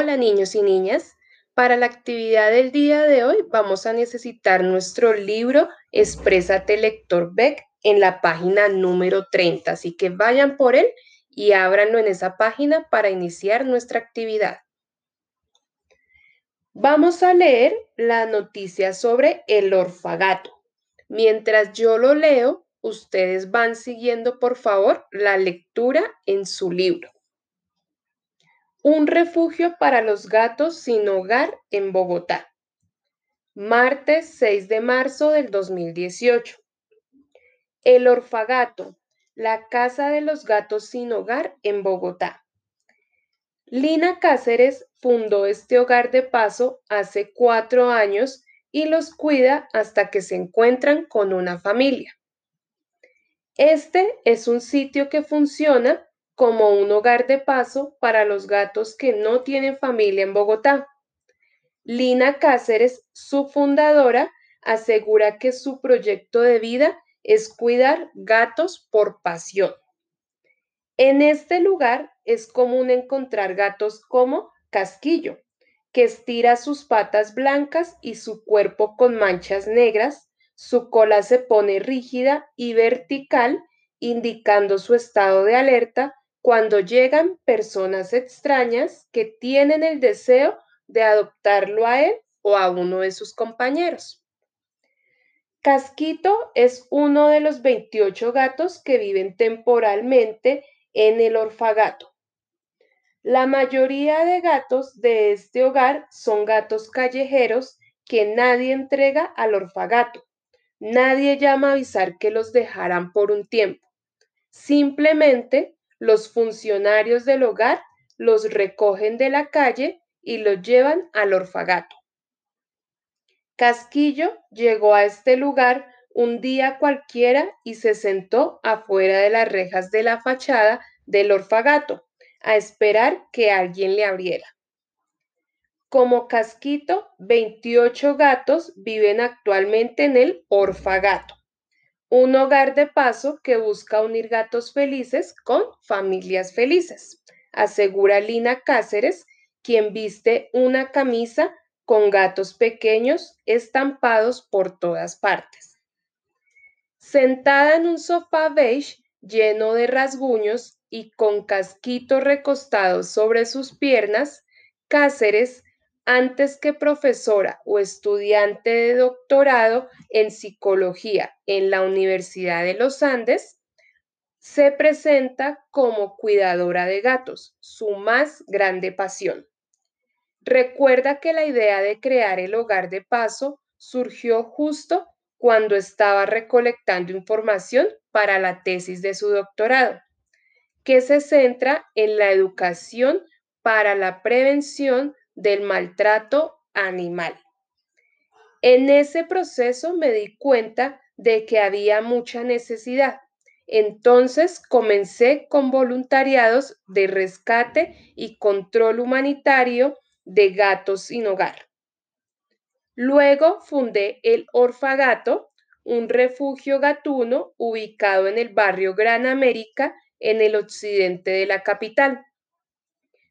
Hola niños y niñas. Para la actividad del día de hoy vamos a necesitar nuestro libro Exprésate Lector Beck en la página número 30. Así que vayan por él y ábranlo en esa página para iniciar nuestra actividad. Vamos a leer la noticia sobre el orfagato. Mientras yo lo leo, ustedes van siguiendo por favor la lectura en su libro. Un refugio para los gatos sin hogar en Bogotá. Martes 6 de marzo del 2018. El Orfagato, la casa de los gatos sin hogar en Bogotá. Lina Cáceres fundó este hogar de paso hace cuatro años y los cuida hasta que se encuentran con una familia. Este es un sitio que funciona como un hogar de paso para los gatos que no tienen familia en Bogotá. Lina Cáceres, su fundadora, asegura que su proyecto de vida es cuidar gatos por pasión. En este lugar es común encontrar gatos como Casquillo, que estira sus patas blancas y su cuerpo con manchas negras, su cola se pone rígida y vertical, indicando su estado de alerta cuando llegan personas extrañas que tienen el deseo de adoptarlo a él o a uno de sus compañeros. Casquito es uno de los 28 gatos que viven temporalmente en el orfagato. La mayoría de gatos de este hogar son gatos callejeros que nadie entrega al orfagato. Nadie llama a avisar que los dejarán por un tiempo. Simplemente los funcionarios del hogar los recogen de la calle y los llevan al orfagato. Casquillo llegó a este lugar un día cualquiera y se sentó afuera de las rejas de la fachada del orfagato a esperar que alguien le abriera. Como Casquito, 28 gatos viven actualmente en el orfagato un hogar de paso que busca unir gatos felices con familias felices, asegura Lina Cáceres, quien viste una camisa con gatos pequeños estampados por todas partes. Sentada en un sofá beige lleno de rasguños y con casquito recostado sobre sus piernas, Cáceres antes que profesora o estudiante de doctorado en psicología en la Universidad de los Andes, se presenta como cuidadora de gatos, su más grande pasión. Recuerda que la idea de crear el hogar de paso surgió justo cuando estaba recolectando información para la tesis de su doctorado, que se centra en la educación para la prevención del maltrato animal. En ese proceso me di cuenta de que había mucha necesidad. Entonces comencé con voluntariados de rescate y control humanitario de gatos sin hogar. Luego fundé el Orfagato, un refugio gatuno ubicado en el barrio Gran América, en el occidente de la capital.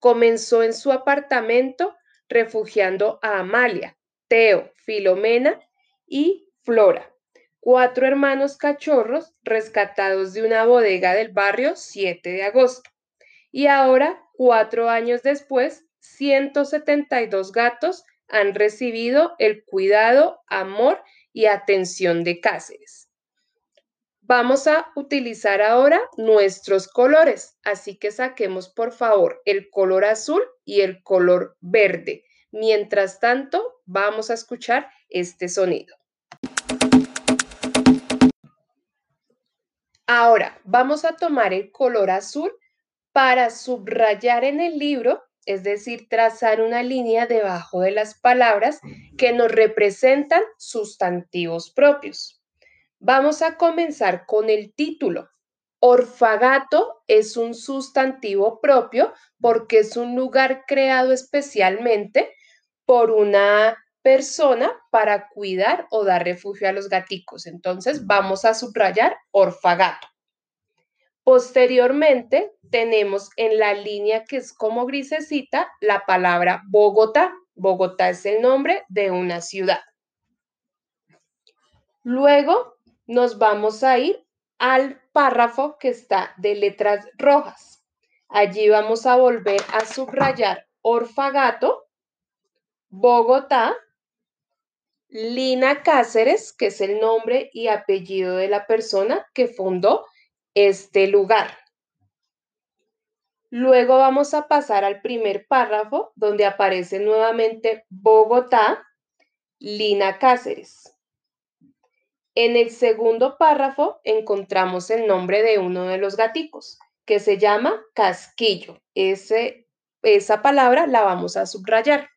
Comenzó en su apartamento refugiando a Amalia, Teo, Filomena y Flora, cuatro hermanos cachorros rescatados de una bodega del barrio 7 de agosto. Y ahora, cuatro años después, 172 gatos han recibido el cuidado, amor y atención de Cáceres. Vamos a utilizar ahora nuestros colores, así que saquemos por favor el color azul y el color verde. Mientras tanto, vamos a escuchar este sonido. Ahora, vamos a tomar el color azul para subrayar en el libro, es decir, trazar una línea debajo de las palabras que nos representan sustantivos propios. Vamos a comenzar con el título. Orfagato es un sustantivo propio porque es un lugar creado especialmente por una persona para cuidar o dar refugio a los gaticos. Entonces vamos a subrayar orfagato. Posteriormente, tenemos en la línea que es como grisecita la palabra Bogotá. Bogotá es el nombre de una ciudad. Luego nos vamos a ir al párrafo que está de letras rojas. Allí vamos a volver a subrayar Orfagato, Bogotá, Lina Cáceres, que es el nombre y apellido de la persona que fundó este lugar. Luego vamos a pasar al primer párrafo donde aparece nuevamente Bogotá, Lina Cáceres. En el segundo párrafo encontramos el nombre de uno de los gaticos, que se llama casquillo. Esa palabra la vamos a subrayar.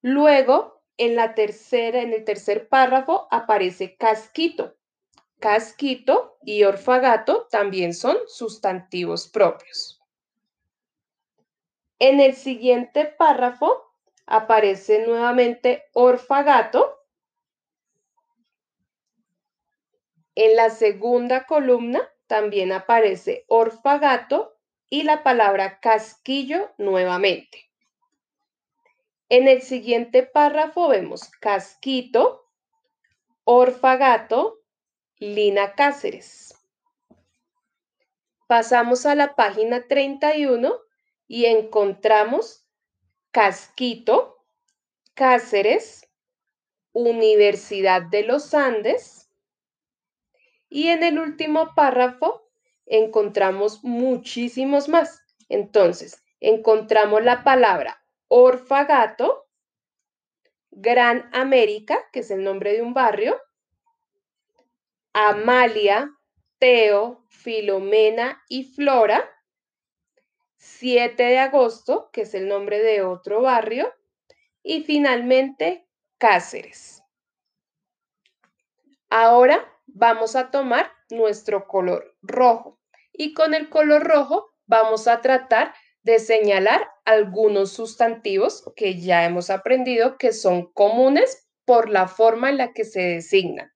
Luego, en, la tercera, en el tercer párrafo aparece casquito. Casquito y orfagato también son sustantivos propios. En el siguiente párrafo aparece nuevamente orfagato. En la segunda columna también aparece orfagato y la palabra casquillo nuevamente. En el siguiente párrafo vemos casquito, orfagato, Lina Cáceres. Pasamos a la página 31 y encontramos Casquito, Cáceres, Universidad de los Andes. Y en el último párrafo encontramos muchísimos más. Entonces, encontramos la palabra orfagato, Gran América, que es el nombre de un barrio, Amalia, Teo, Filomena y Flora. 7 de agosto, que es el nombre de otro barrio. Y finalmente, Cáceres. Ahora vamos a tomar nuestro color rojo y con el color rojo vamos a tratar de señalar algunos sustantivos que ya hemos aprendido que son comunes por la forma en la que se designan.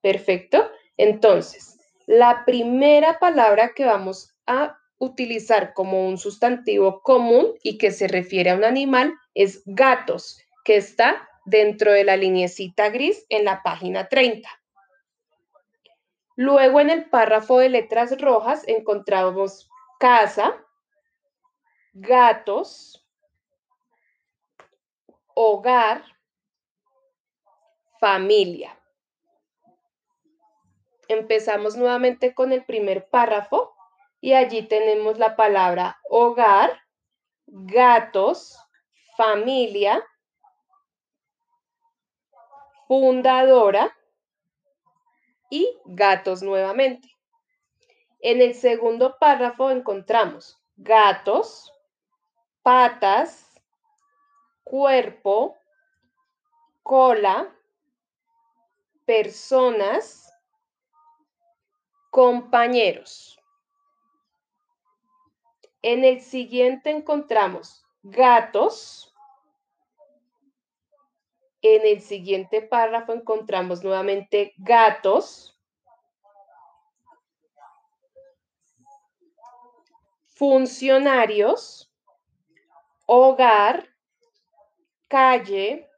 Perfecto. Entonces, la primera palabra que vamos a utilizar como un sustantivo común y que se refiere a un animal es gatos, que está dentro de la linecita gris en la página 30. Luego en el párrafo de letras rojas encontramos casa, gatos, hogar, familia. Empezamos nuevamente con el primer párrafo y allí tenemos la palabra hogar, gatos, familia, fundadora y gatos nuevamente. En el segundo párrafo encontramos gatos, patas, cuerpo, cola, personas, compañeros. En el siguiente encontramos gatos. En el siguiente párrafo encontramos nuevamente gatos. Funcionarios. Hogar. Calle.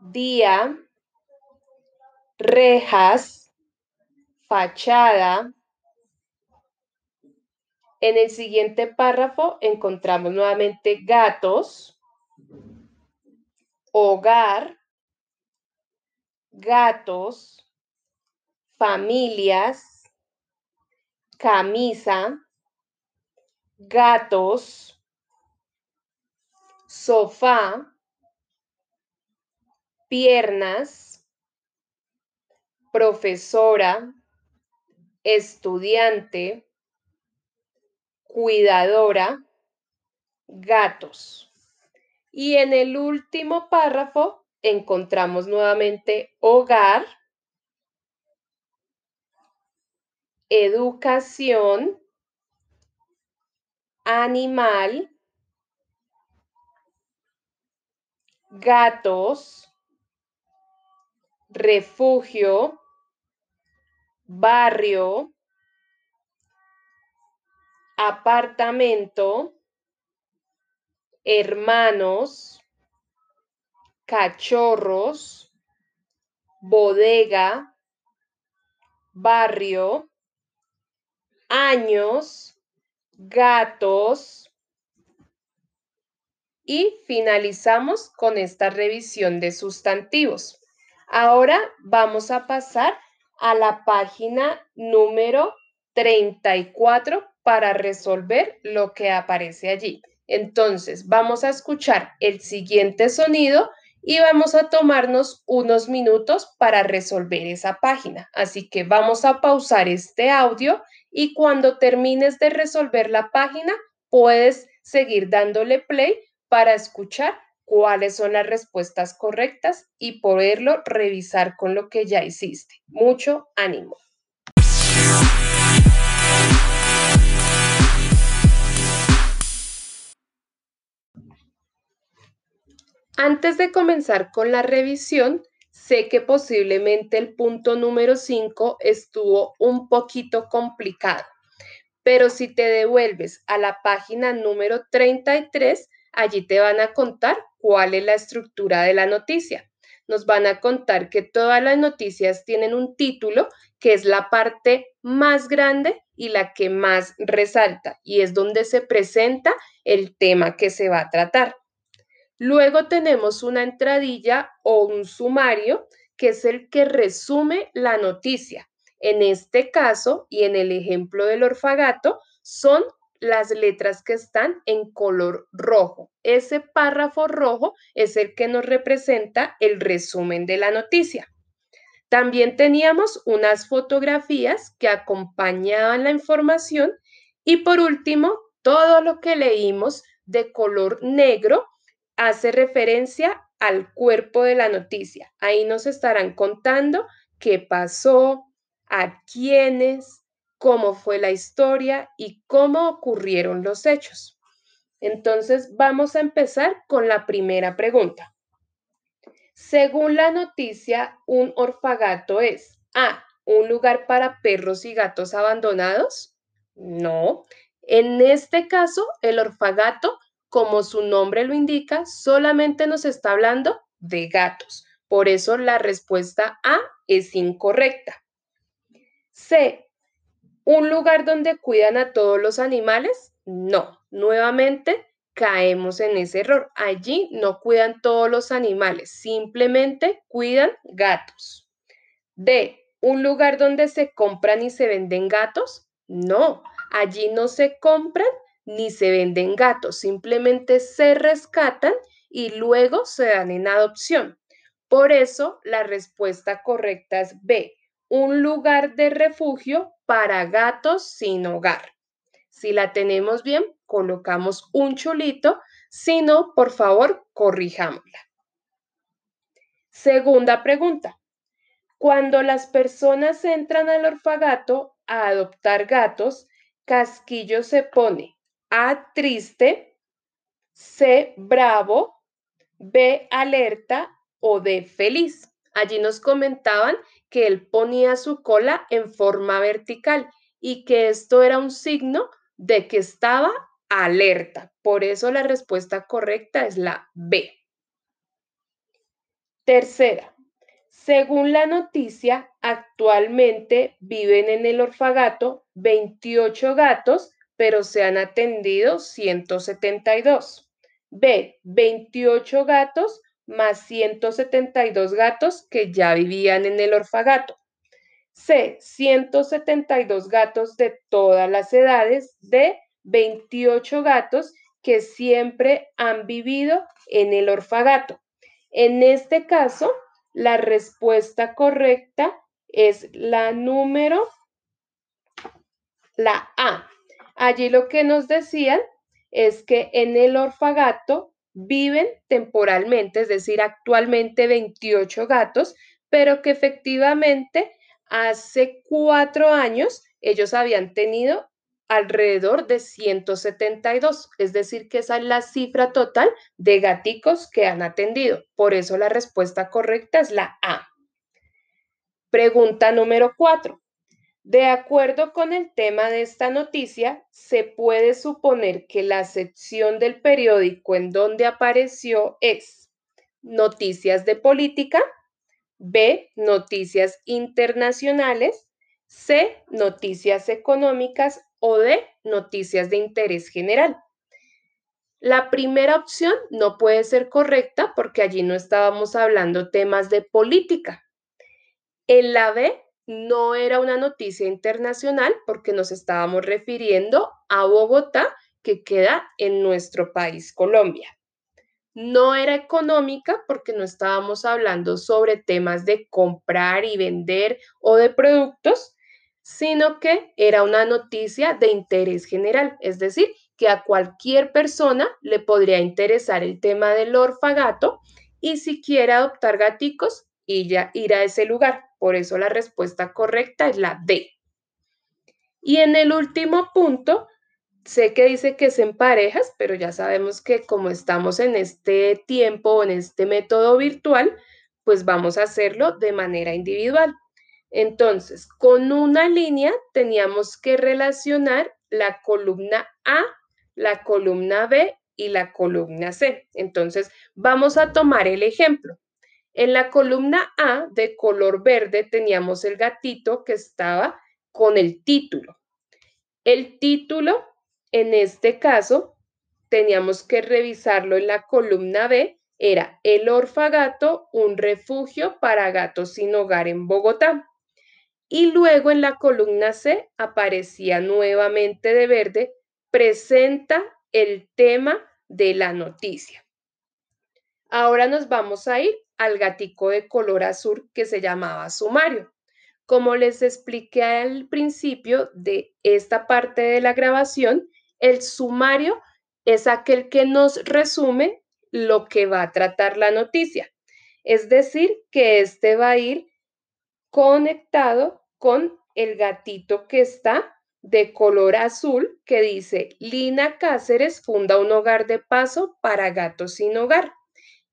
Día. Rejas fachada. En el siguiente párrafo encontramos nuevamente gatos, hogar, gatos, familias, camisa, gatos, sofá, piernas, profesora, estudiante, cuidadora, gatos. Y en el último párrafo encontramos nuevamente hogar, educación, animal, gatos, refugio, barrio, apartamento, hermanos, cachorros, bodega, barrio, años, gatos. Y finalizamos con esta revisión de sustantivos. Ahora vamos a pasar a la página número 34 para resolver lo que aparece allí. Entonces, vamos a escuchar el siguiente sonido y vamos a tomarnos unos minutos para resolver esa página. Así que vamos a pausar este audio y cuando termines de resolver la página, puedes seguir dándole play para escuchar cuáles son las respuestas correctas y poderlo revisar con lo que ya hiciste. Mucho ánimo. Antes de comenzar con la revisión, sé que posiblemente el punto número 5 estuvo un poquito complicado, pero si te devuelves a la página número 33, allí te van a contar cuál es la estructura de la noticia. Nos van a contar que todas las noticias tienen un título que es la parte más grande y la que más resalta y es donde se presenta el tema que se va a tratar. Luego tenemos una entradilla o un sumario, que es el que resume la noticia. En este caso y en el ejemplo del orfagato, son las letras que están en color rojo. Ese párrafo rojo es el que nos representa el resumen de la noticia. También teníamos unas fotografías que acompañaban la información y por último, todo lo que leímos de color negro hace referencia al cuerpo de la noticia. Ahí nos estarán contando qué pasó, a quiénes, cómo fue la historia y cómo ocurrieron los hechos. Entonces vamos a empezar con la primera pregunta. Según la noticia, un orfagato es A. Un lugar para perros y gatos abandonados. No. En este caso, el orfagato como su nombre lo indica, solamente nos está hablando de gatos. Por eso la respuesta A es incorrecta. C. ¿Un lugar donde cuidan a todos los animales? No. Nuevamente caemos en ese error. Allí no cuidan todos los animales, simplemente cuidan gatos. D. ¿Un lugar donde se compran y se venden gatos? No. Allí no se compran ni se venden gatos, simplemente se rescatan y luego se dan en adopción. Por eso la respuesta correcta es B, un lugar de refugio para gatos sin hogar. Si la tenemos bien, colocamos un chulito, si no, por favor, corrijámosla. Segunda pregunta. Cuando las personas entran al orfagato a adoptar gatos, Casquillo se pone a triste, C bravo, B alerta o D feliz. Allí nos comentaban que él ponía su cola en forma vertical y que esto era un signo de que estaba alerta. Por eso la respuesta correcta es la B. Tercera, según la noticia, actualmente viven en el orfagato 28 gatos pero se han atendido 172. B, 28 gatos más 172 gatos que ya vivían en el orfagato. C, 172 gatos de todas las edades. D, 28 gatos que siempre han vivido en el orfagato. En este caso, la respuesta correcta es la número, la A. Allí lo que nos decían es que en el orfagato viven temporalmente, es decir, actualmente 28 gatos, pero que efectivamente hace cuatro años ellos habían tenido alrededor de 172, es decir, que esa es la cifra total de gaticos que han atendido. Por eso la respuesta correcta es la A. Pregunta número cuatro. De acuerdo con el tema de esta noticia, se puede suponer que la sección del periódico en donde apareció es noticias de política, B, noticias internacionales, C, noticias económicas o D, noticias de interés general. La primera opción no puede ser correcta porque allí no estábamos hablando temas de política. En la B no era una noticia internacional porque nos estábamos refiriendo a Bogotá, que queda en nuestro país, Colombia. No era económica porque no estábamos hablando sobre temas de comprar y vender o de productos, sino que era una noticia de interés general, es decir, que a cualquier persona le podría interesar el tema del orfagato y si quiere adoptar gaticos, ir a ese lugar. Por eso la respuesta correcta es la D. Y en el último punto, sé que dice que es en parejas, pero ya sabemos que como estamos en este tiempo o en este método virtual, pues vamos a hacerlo de manera individual. Entonces, con una línea teníamos que relacionar la columna A, la columna B y la columna C. Entonces, vamos a tomar el ejemplo. En la columna A de color verde teníamos el gatito que estaba con el título. El título, en este caso, teníamos que revisarlo en la columna B, era El Orfagato, un refugio para gatos sin hogar en Bogotá. Y luego en la columna C aparecía nuevamente de verde, presenta el tema de la noticia. Ahora nos vamos a ir al gatico de color azul que se llamaba sumario. Como les expliqué al principio de esta parte de la grabación, el sumario es aquel que nos resume lo que va a tratar la noticia. Es decir, que este va a ir conectado con el gatito que está de color azul que dice Lina Cáceres funda un hogar de paso para gatos sin hogar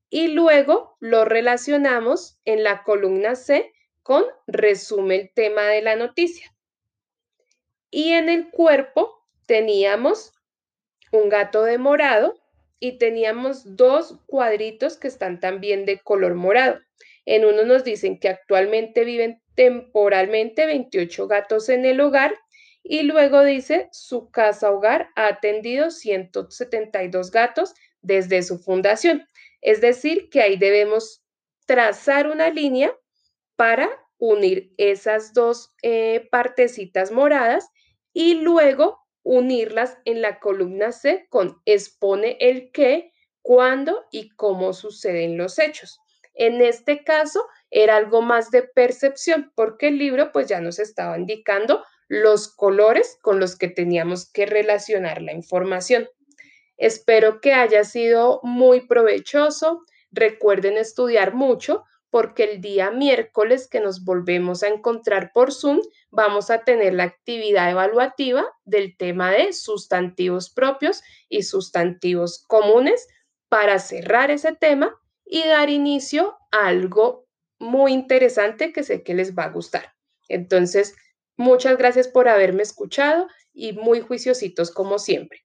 y luego lo relacionamos en la columna C con resume el tema de la noticia. Y en el cuerpo teníamos un gato de morado y teníamos dos cuadritos que están también de color morado. En uno nos dicen que actualmente viven temporalmente 28 gatos en el hogar y luego dice su casa hogar ha atendido 172 gatos desde su fundación. Es decir, que ahí debemos trazar una línea para unir esas dos eh, partecitas moradas y luego unirlas en la columna C con expone el qué, cuándo y cómo suceden los hechos. En este caso era algo más de percepción porque el libro pues ya nos estaba indicando los colores con los que teníamos que relacionar la información. Espero que haya sido muy provechoso. Recuerden estudiar mucho porque el día miércoles que nos volvemos a encontrar por Zoom vamos a tener la actividad evaluativa del tema de sustantivos propios y sustantivos comunes para cerrar ese tema y dar inicio a algo muy interesante que sé que les va a gustar. Entonces, muchas gracias por haberme escuchado y muy juiciositos como siempre.